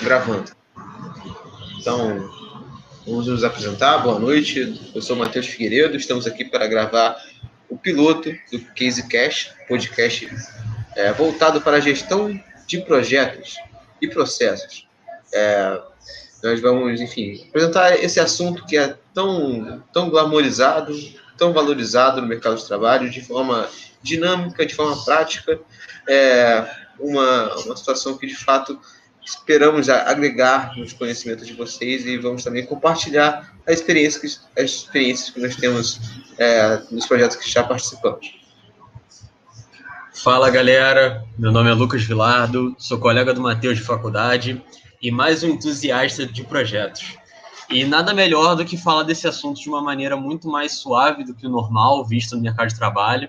gravando. Então, vamos nos apresentar. Boa noite. Eu sou Matheus Figueiredo. Estamos aqui para gravar o piloto do Case Cash, podcast é, voltado para a gestão de projetos e processos. É, nós vamos, enfim, apresentar esse assunto que é tão, tão glamorizado, tão valorizado no mercado de trabalho, de forma dinâmica, de forma prática, é uma, uma situação que de fato esperamos agregar nos conhecimentos de vocês e vamos também compartilhar as experiências, as experiências que nós temos é, nos projetos que já participamos. Fala galera, meu nome é Lucas Vilardo, sou colega do Matheus de faculdade e mais um entusiasta de projetos. E nada melhor do que falar desse assunto de uma maneira muito mais suave do que o normal, visto no mercado de trabalho,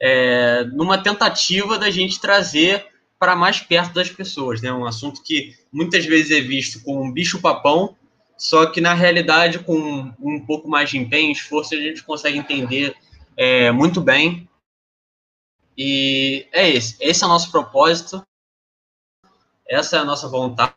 é, numa tentativa da gente trazer para mais perto das pessoas, né? Um assunto que muitas vezes é visto como um bicho-papão, só que na realidade, com um pouco mais de empenho, esforço, a gente consegue entender é, muito bem. E é esse. Esse é o nosso propósito. Essa é a nossa vontade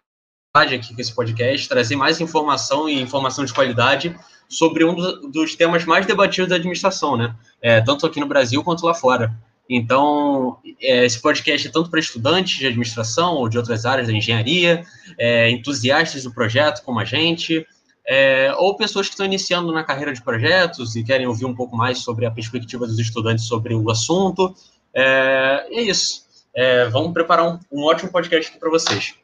aqui com esse podcast, trazer mais informação e informação de qualidade sobre um dos temas mais debatidos da administração, né? É, tanto aqui no Brasil quanto lá fora. Então, é, esse podcast é tanto para estudantes de administração ou de outras áreas da engenharia, é, entusiastas do projeto como a gente, é, ou pessoas que estão iniciando na carreira de projetos e querem ouvir um pouco mais sobre a perspectiva dos estudantes sobre o assunto. É, é isso. É, vamos preparar um, um ótimo podcast aqui para vocês.